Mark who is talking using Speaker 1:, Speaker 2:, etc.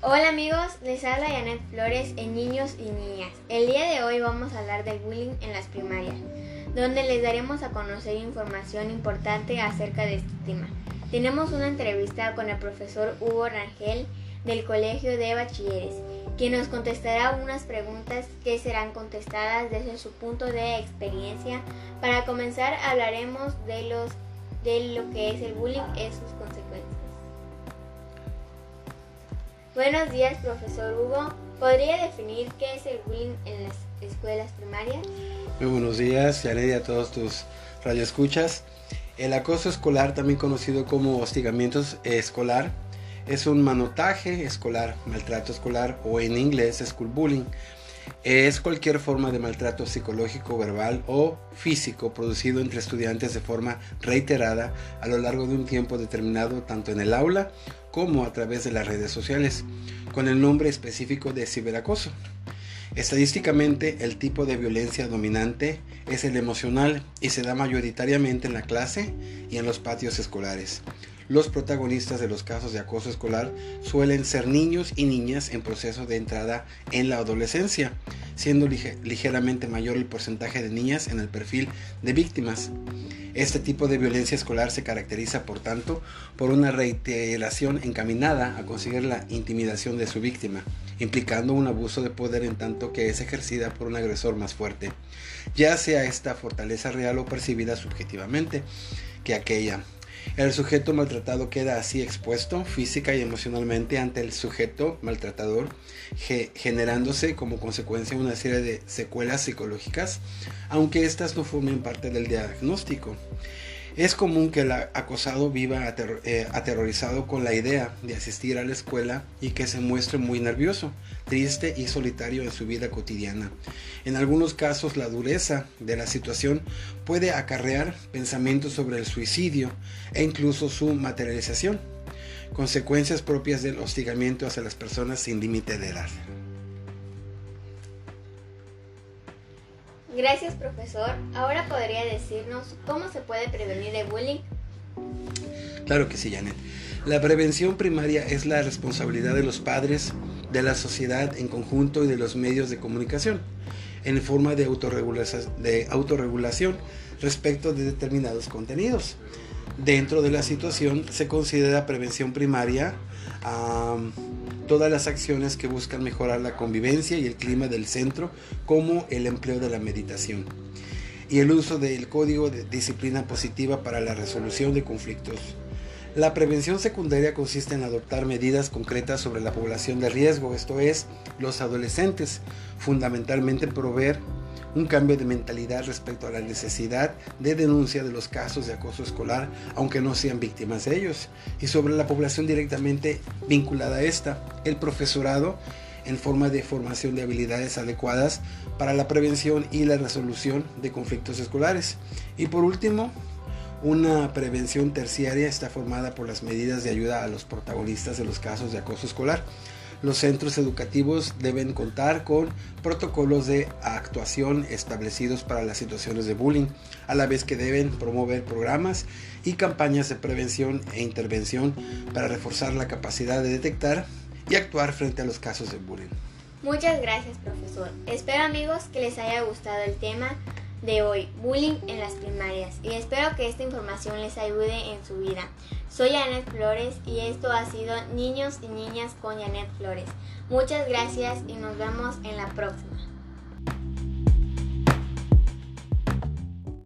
Speaker 1: Hola amigos, les habla Janet Flores en Niños y Niñas. El día de hoy vamos a hablar del bullying en las primarias, donde les daremos a conocer información importante acerca de este tema. Tenemos una entrevista con el profesor Hugo Rangel del Colegio de Bachilleres, quien nos contestará unas preguntas que serán contestadas desde su punto de experiencia. Para comenzar hablaremos de, los, de lo que es el bullying y sus consecuencias. Buenos días, profesor Hugo. ¿Podría definir qué es el bullying en las escuelas primarias?
Speaker 2: Muy buenos días, Janet, y a todos tus radioescuchas. El acoso escolar, también conocido como hostigamiento escolar, es un manotaje escolar, maltrato escolar o en inglés school bullying. Es cualquier forma de maltrato psicológico, verbal o físico producido entre estudiantes de forma reiterada a lo largo de un tiempo determinado tanto en el aula como a través de las redes sociales, con el nombre específico de ciberacoso. Estadísticamente, el tipo de violencia dominante es el emocional y se da mayoritariamente en la clase y en los patios escolares. Los protagonistas de los casos de acoso escolar suelen ser niños y niñas en proceso de entrada en la adolescencia, siendo ligeramente mayor el porcentaje de niñas en el perfil de víctimas. Este tipo de violencia escolar se caracteriza, por tanto, por una reiteración encaminada a conseguir la intimidación de su víctima, implicando un abuso de poder en tanto que es ejercida por un agresor más fuerte, ya sea esta fortaleza real o percibida subjetivamente que aquella. El sujeto maltratado queda así expuesto física y emocionalmente ante el sujeto maltratador, generándose como consecuencia una serie de secuelas psicológicas, aunque éstas no formen parte del diagnóstico. Es común que el acosado viva eh, aterrorizado con la idea de asistir a la escuela y que se muestre muy nervioso, triste y solitario en su vida cotidiana. En algunos casos la dureza de la situación puede acarrear pensamientos sobre el suicidio e incluso su materialización, consecuencias propias del hostigamiento hacia las personas sin límite de edad.
Speaker 1: Gracias, profesor. Ahora podría decirnos cómo se puede prevenir el bullying.
Speaker 2: Claro que sí, Janet. La prevención primaria es la responsabilidad de los padres, de la sociedad en conjunto y de los medios de comunicación, en forma de autorregulación, de autorregulación respecto de determinados contenidos. Dentro de la situación se considera prevención primaria todas las acciones que buscan mejorar la convivencia y el clima del centro, como el empleo de la meditación y el uso del código de disciplina positiva para la resolución de conflictos. La prevención secundaria consiste en adoptar medidas concretas sobre la población de riesgo, esto es, los adolescentes, fundamentalmente proveer un cambio de mentalidad respecto a la necesidad de denuncia de los casos de acoso escolar, aunque no sean víctimas de ellos, y sobre la población directamente vinculada a esta, el profesorado en forma de formación de habilidades adecuadas para la prevención y la resolución de conflictos escolares. Y por último, una prevención terciaria está formada por las medidas de ayuda a los protagonistas de los casos de acoso escolar, los centros educativos deben contar con protocolos de actuación establecidos para las situaciones de bullying, a la vez que deben promover programas y campañas de prevención e intervención para reforzar la capacidad de detectar y actuar frente a los casos de bullying.
Speaker 1: Muchas gracias, profesor. Espero amigos que les haya gustado el tema de hoy, bullying en las primarias, y espero que esta información les ayude en su vida. Soy Janet Flores y esto ha sido Niños y Niñas con Janet Flores. Muchas gracias y nos vemos en la próxima.